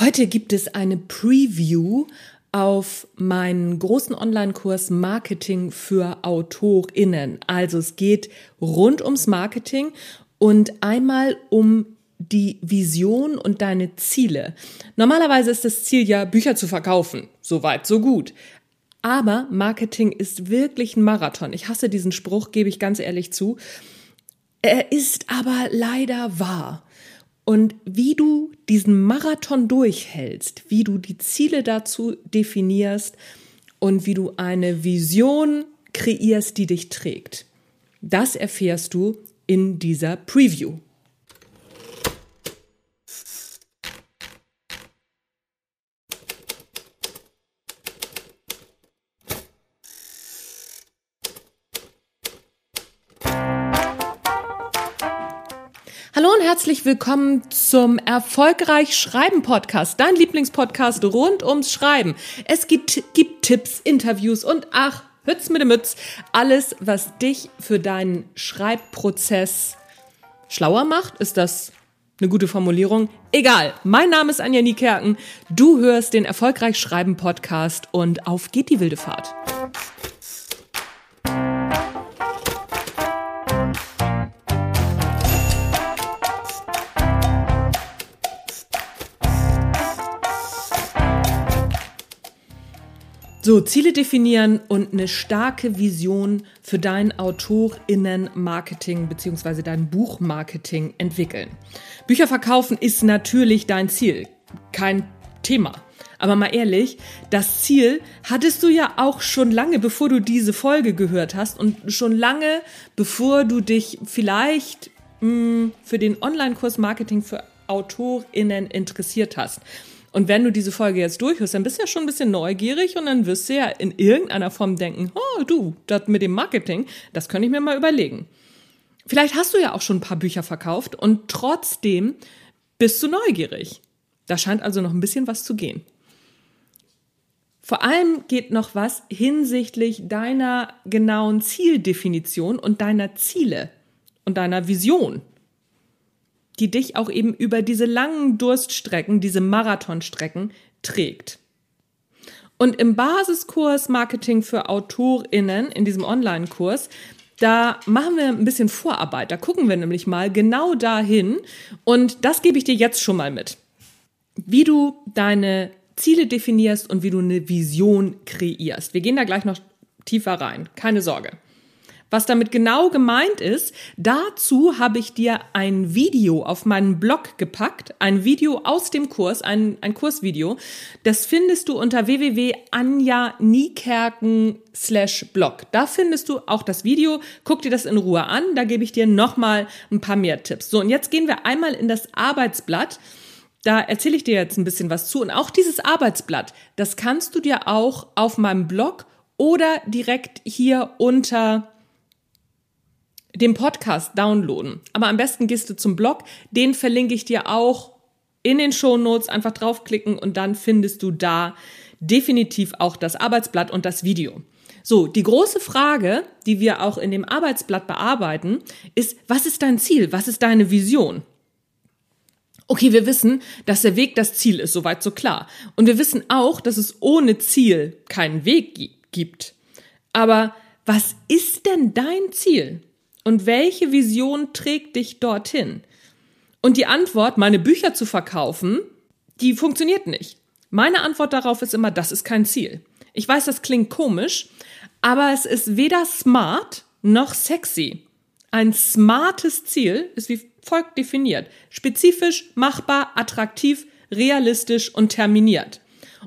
Heute gibt es eine Preview auf meinen großen Online-Kurs Marketing für AutorInnen. Also es geht rund ums Marketing und einmal um die Vision und deine Ziele. Normalerweise ist das Ziel ja, Bücher zu verkaufen. So weit, so gut. Aber Marketing ist wirklich ein Marathon. Ich hasse diesen Spruch, gebe ich ganz ehrlich zu. Er ist aber leider wahr. Und wie du diesen Marathon durchhältst, wie du die Ziele dazu definierst und wie du eine Vision kreierst, die dich trägt, das erfährst du in dieser Preview. Herzlich willkommen zum Erfolgreich Schreiben Podcast, dein Lieblingspodcast rund ums Schreiben. Es gibt, gibt Tipps, Interviews und ach, Hütz mit dem Mütz, alles, was dich für deinen Schreibprozess schlauer macht. Ist das eine gute Formulierung? Egal. Mein Name ist Anja Niekerken. Du hörst den Erfolgreich Schreiben Podcast und auf geht die wilde Fahrt. So, Ziele definieren und eine starke Vision für dein AutorInnen-Marketing bzw. dein Buchmarketing entwickeln. Bücher verkaufen ist natürlich dein Ziel. Kein Thema. Aber mal ehrlich, das Ziel hattest du ja auch schon lange, bevor du diese Folge gehört hast und schon lange, bevor du dich vielleicht mh, hm, für den Online-Kurs Marketing für AutorInnen interessiert hast. Und wenn du diese Folge jetzt durchhörst, dann bist du ja schon ein bisschen neugierig und dann wirst du ja in irgendeiner Form denken, oh du, das mit dem Marketing, das könnte ich mir mal überlegen. Vielleicht hast du ja auch schon ein paar Bücher verkauft und trotzdem bist du neugierig. Da scheint also noch ein bisschen was zu gehen. Vor allem geht noch was hinsichtlich deiner genauen Zieldefinition und deiner Ziele und deiner Vision die dich auch eben über diese langen Durststrecken, diese Marathonstrecken trägt. Und im Basiskurs Marketing für AutorInnen, in diesem Online-Kurs, da machen wir ein bisschen Vorarbeit. Da gucken wir nämlich mal genau dahin. Und das gebe ich dir jetzt schon mal mit. Wie du deine Ziele definierst und wie du eine Vision kreierst. Wir gehen da gleich noch tiefer rein. Keine Sorge. Was damit genau gemeint ist, dazu habe ich dir ein Video auf meinen Blog gepackt, ein Video aus dem Kurs, ein, ein Kursvideo. Das findest du unter www.anja-niekerken slash blog. Da findest du auch das Video. Guck dir das in Ruhe an. Da gebe ich dir nochmal ein paar mehr Tipps. So, und jetzt gehen wir einmal in das Arbeitsblatt. Da erzähle ich dir jetzt ein bisschen was zu. Und auch dieses Arbeitsblatt, das kannst du dir auch auf meinem Blog oder direkt hier unter den Podcast downloaden. Aber am besten gehst du zum Blog, den verlinke ich dir auch in den Show Notes. Einfach draufklicken und dann findest du da definitiv auch das Arbeitsblatt und das Video. So, die große Frage, die wir auch in dem Arbeitsblatt bearbeiten, ist, was ist dein Ziel? Was ist deine Vision? Okay, wir wissen, dass der Weg das Ziel ist, soweit so klar. Und wir wissen auch, dass es ohne Ziel keinen Weg gibt. Aber was ist denn dein Ziel? Und welche Vision trägt dich dorthin? Und die Antwort, meine Bücher zu verkaufen, die funktioniert nicht. Meine Antwort darauf ist immer, das ist kein Ziel. Ich weiß, das klingt komisch, aber es ist weder smart noch sexy. Ein smartes Ziel ist wie folgt definiert. Spezifisch, machbar, attraktiv, realistisch und terminiert.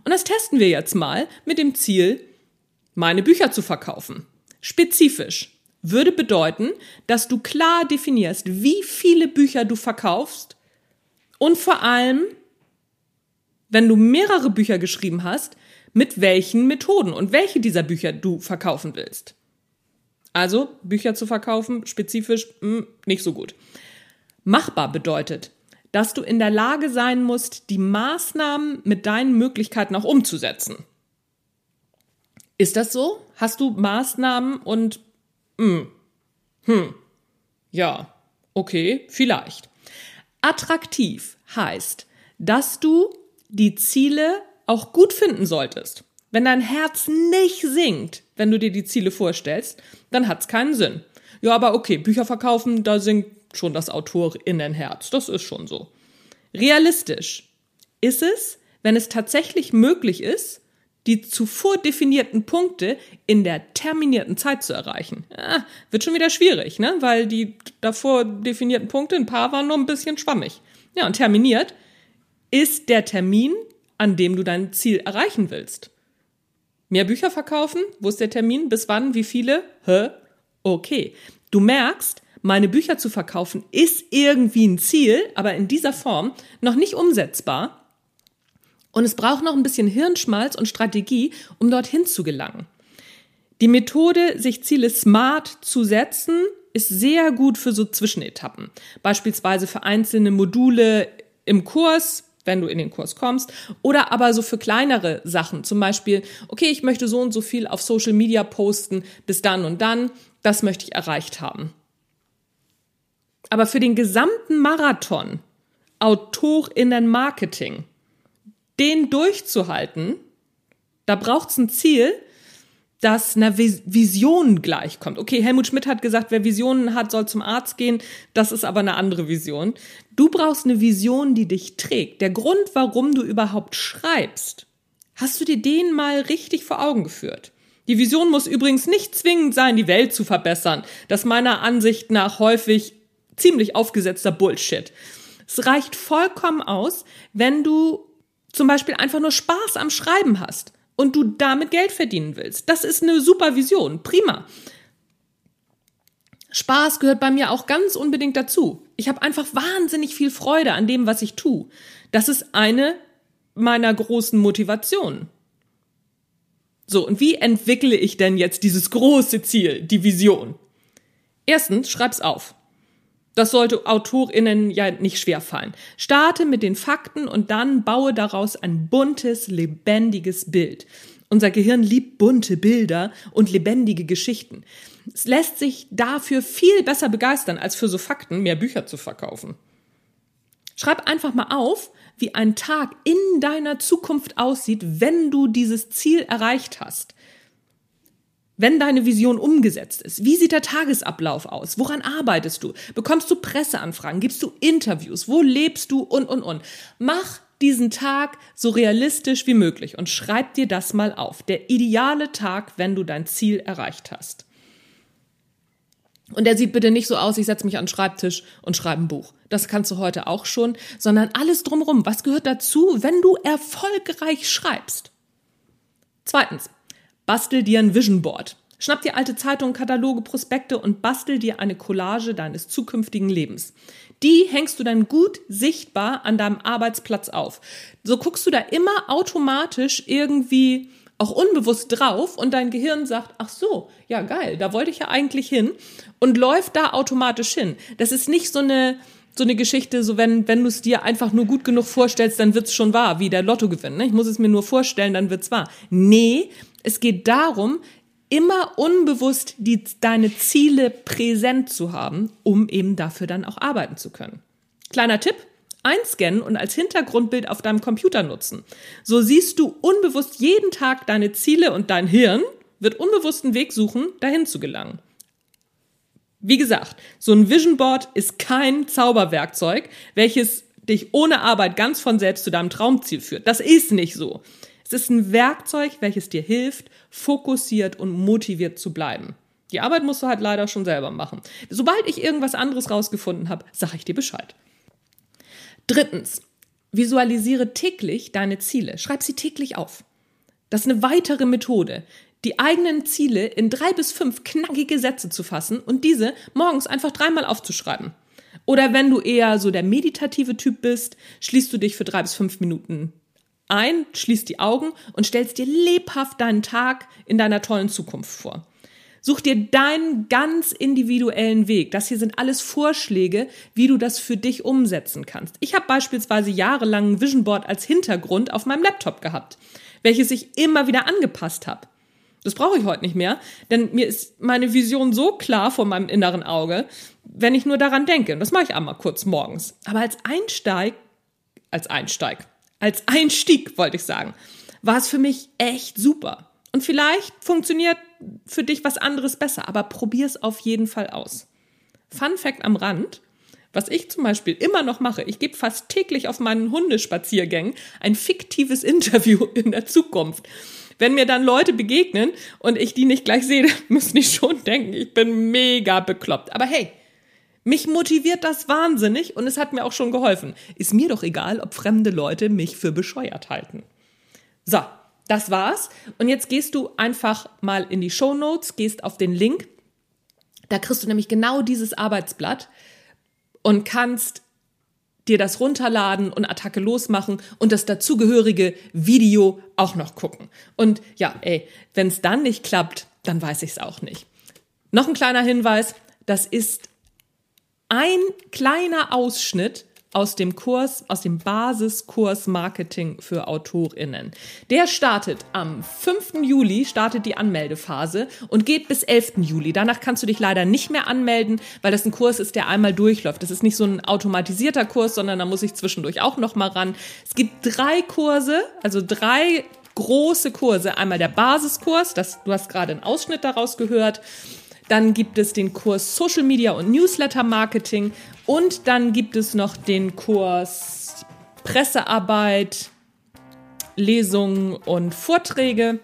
Und das testen wir jetzt mal mit dem Ziel, meine Bücher zu verkaufen. Spezifisch würde bedeuten, dass du klar definierst, wie viele Bücher du verkaufst und vor allem, wenn du mehrere Bücher geschrieben hast, mit welchen Methoden und welche dieser Bücher du verkaufen willst. Also Bücher zu verkaufen, spezifisch mh, hm, nicht so gut. Machbar bedeutet, dass du in der Lage sein musst, die Maßnahmen mit deinen Möglichkeiten auch umzusetzen. Ist das so? Hast du Maßnahmen und hm. Hm. Ja. Okay, vielleicht. Attraktiv heißt, dass du die Ziele auch gut finden solltest. Wenn dein Herz nicht singt, wenn du dir die Ziele vorstellst, dann hat's keinen Sinn. Ja, aber okay, Bücher verkaufen, da singt schon das Autorinnenherz. Das ist schon so. Realistisch ist es, wenn es tatsächlich möglich ist, die zuvor definierten Punkte in der terminierten Zeit zu erreichen. Ja, wird schon wieder schwierig, ne? Weil die davor definierten Punkte, ein paar waren nur ein bisschen schwammig. Ja, und terminiert ist der Termin, an dem du dein Ziel erreichen willst. Mehr Bücher verkaufen? Wo ist der Termin? Bis wann? Wie viele? Hä? Okay. Du merkst, meine Bücher zu verkaufen ist irgendwie ein Ziel, aber in dieser Form noch nicht umsetzbar. Und es braucht noch ein bisschen Hirnschmalz und Strategie, um dorthin zu gelangen. Die Methode, sich Ziele smart zu setzen, ist sehr gut für so Zwischenetappen. Beispielsweise für einzelne Module im Kurs, wenn du in den Kurs kommst, oder aber so für kleinere Sachen. Zum Beispiel, okay, ich möchte so und so viel auf Social Media posten bis dann und dann. Das möchte ich erreicht haben. Aber für den gesamten Marathon, AutorInnen Marketing, den durchzuhalten, da braucht es ein Ziel, das einer Vision gleichkommt. Okay, Helmut Schmidt hat gesagt, wer Visionen hat, soll zum Arzt gehen. Das ist aber eine andere Vision. Du brauchst eine Vision, die dich trägt. Der Grund, warum du überhaupt schreibst, hast du dir den mal richtig vor Augen geführt? Die Vision muss übrigens nicht zwingend sein, die Welt zu verbessern. Das meiner Ansicht nach häufig ziemlich aufgesetzter Bullshit. Es reicht vollkommen aus, wenn du zum Beispiel einfach nur Spaß am Schreiben hast und du damit Geld verdienen willst. Das ist eine super Vision. Prima. Spaß gehört bei mir auch ganz unbedingt dazu. Ich habe einfach wahnsinnig viel Freude an dem, was ich tue. Das ist eine meiner großen Motivationen. So, und wie entwickle ich denn jetzt dieses große Ziel, die Vision? Erstens, schreib's auf. Das sollte AutorInnen ja nicht schwerfallen. Starte mit den Fakten und dann baue daraus ein buntes, lebendiges Bild. Unser Gehirn liebt bunte Bilder und lebendige Geschichten. Es lässt sich dafür viel besser begeistern, als für so Fakten mehr Bücher zu verkaufen. Schreib einfach mal auf, wie ein Tag in deiner Zukunft aussieht, wenn du dieses Ziel erreicht hast. Wenn deine Vision umgesetzt ist, wie sieht der Tagesablauf aus? Woran arbeitest du? Bekommst du Presseanfragen? Gibst du Interviews? Wo lebst du? Und, und, und. Mach diesen Tag so realistisch wie möglich und schreib dir das mal auf. Der ideale Tag, wenn du dein Ziel erreicht hast. Und der sieht bitte nicht so aus, ich setze mich an den Schreibtisch und schreibe ein Buch. Das kannst du heute auch schon, sondern alles drumherum. Was gehört dazu, wenn du erfolgreich schreibst? Zweitens, Bastel dir ein Vision Board. Schnapp dir alte Zeitungen, Kataloge, Prospekte und bastel dir eine Collage deines zukünftigen Lebens. Die hängst du dann gut sichtbar an deinem Arbeitsplatz auf. So guckst du da immer automatisch irgendwie auch unbewusst drauf und dein Gehirn sagt, ach so, ja geil, da wollte ich ja eigentlich hin und läuft da automatisch hin. Das ist nicht so eine so eine Geschichte, so wenn, wenn du es dir einfach nur gut genug vorstellst, dann wird's schon wahr, wie der Lottogewinn. Ne? Ich muss es mir nur vorstellen, dann wird's wahr. Nee, es geht darum, immer unbewusst die, deine Ziele präsent zu haben, um eben dafür dann auch arbeiten zu können. Kleiner Tipp, einscannen und als Hintergrundbild auf deinem Computer nutzen. So siehst du unbewusst jeden Tag deine Ziele und dein Hirn wird unbewusst einen Weg suchen, dahin zu gelangen. Wie gesagt, so ein Vision Board ist kein Zauberwerkzeug, welches dich ohne Arbeit ganz von selbst zu deinem Traumziel führt. Das ist nicht so. Es ist ein Werkzeug, welches dir hilft, fokussiert und motiviert zu bleiben. Die Arbeit musst du halt leider schon selber machen. Sobald ich irgendwas anderes rausgefunden habe, sage ich dir Bescheid. Drittens, visualisiere täglich deine Ziele. Schreib sie täglich auf. Das ist eine weitere Methode, die eigenen Ziele in drei bis fünf knackige Sätze zu fassen und diese morgens einfach dreimal aufzuschreiben. Oder wenn du eher so der meditative Typ bist, schließt du dich für drei bis fünf Minuten ein, schließt die Augen und stellst dir lebhaft deinen Tag in deiner tollen Zukunft vor. Such dir deinen ganz individuellen Weg. Das hier sind alles Vorschläge, wie du das für dich umsetzen kannst. Ich habe beispielsweise jahrelang ein Vision Board als Hintergrund auf meinem Laptop gehabt, welches ich immer wieder angepasst habe. Das brauche ich heute nicht mehr, denn mir ist meine Vision so klar vor meinem inneren Auge, wenn ich nur daran denke. Und das mache ich einmal kurz morgens. Aber als Einsteig, als Einsteig, als Einstieg, wollte ich sagen, war es für mich echt super. Und vielleicht funktioniert für dich was anderes besser, aber probier es auf jeden Fall aus. Fun Fact am Rand. Was ich zum Beispiel immer noch mache, ich gebe fast täglich auf meinen Hundespaziergängen ein fiktives Interview in der Zukunft. Wenn mir dann Leute begegnen und ich die nicht gleich sehe, müssen die schon denken, ich bin mega bekloppt. Aber hey, mich motiviert das wahnsinnig und es hat mir auch schon geholfen. Ist mir doch egal, ob fremde Leute mich für bescheuert halten. So, das war's. Und jetzt gehst du einfach mal in die Show Notes, gehst auf den Link. Da kriegst du nämlich genau dieses Arbeitsblatt und kannst dir das runterladen und Attacke losmachen und das dazugehörige Video auch noch gucken. Und ja, ey, wenn es dann nicht klappt, dann weiß ich es auch nicht. Noch ein kleiner Hinweis, das ist ein kleiner Ausschnitt aus dem Kurs, aus dem Basiskurs Marketing für AutorInnen. Der startet am 5. Juli, startet die Anmeldephase und geht bis 11. Juli. Danach kannst du dich leider nicht mehr anmelden, weil das ein Kurs ist, der einmal durchläuft. Das ist nicht so ein automatisierter Kurs, sondern da muss ich zwischendurch auch noch mal ran. Es gibt drei Kurse, also drei große Kurse. Einmal der Basiskurs, das, du hast gerade einen Ausschnitt daraus gehört. Dann gibt es den Kurs Social Media und Newsletter Marketing und dann gibt es noch den Kurs Pressearbeit, Lesungen und Vorträge.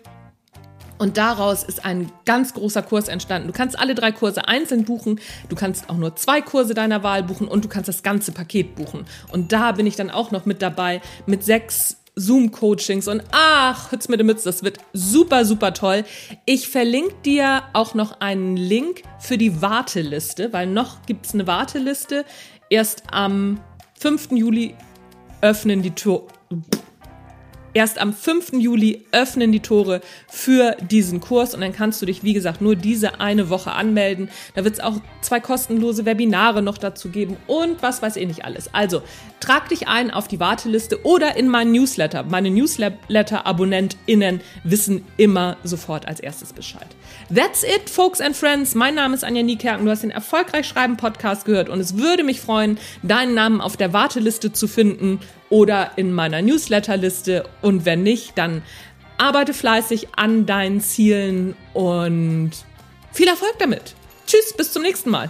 Und daraus ist ein ganz großer Kurs entstanden. Du kannst alle drei Kurse einzeln buchen, du kannst auch nur zwei Kurse deiner Wahl buchen und du kannst das ganze Paket buchen. Und da bin ich dann auch noch mit dabei mit sechs Zoom-Coachings und ach, Hütz mit dem Mütz, das wird super, super toll. Ich verlinke dir auch noch einen Link für die Warteliste, weil noch gibt es eine Warteliste. Erst am 5. Juli öffnen die Tore. Erst am 5. Juli öffnen die Tore für diesen Kurs und dann kannst du dich, wie gesagt, nur diese eine Woche anmelden. Da wird es auch zwei kostenlose Webinare noch dazu geben und was weiß ich nicht alles. Also trag dich ein auf die Warteliste oder in meinen Newsletter. Meine Newsletter-AbonnentInnen wissen immer sofort als erstes Bescheid. That's it, folks and friends. Mein Name ist Anja Niekerken. Du hast den Erfolgreich Schreiben Podcast gehört und es würde mich freuen, deinen Namen auf der Warteliste zu finden oder in meiner Newsletterliste. Und wenn nicht, dann arbeite fleißig an deinen Zielen und viel Erfolg damit. Tschüss, bis zum nächsten Mal.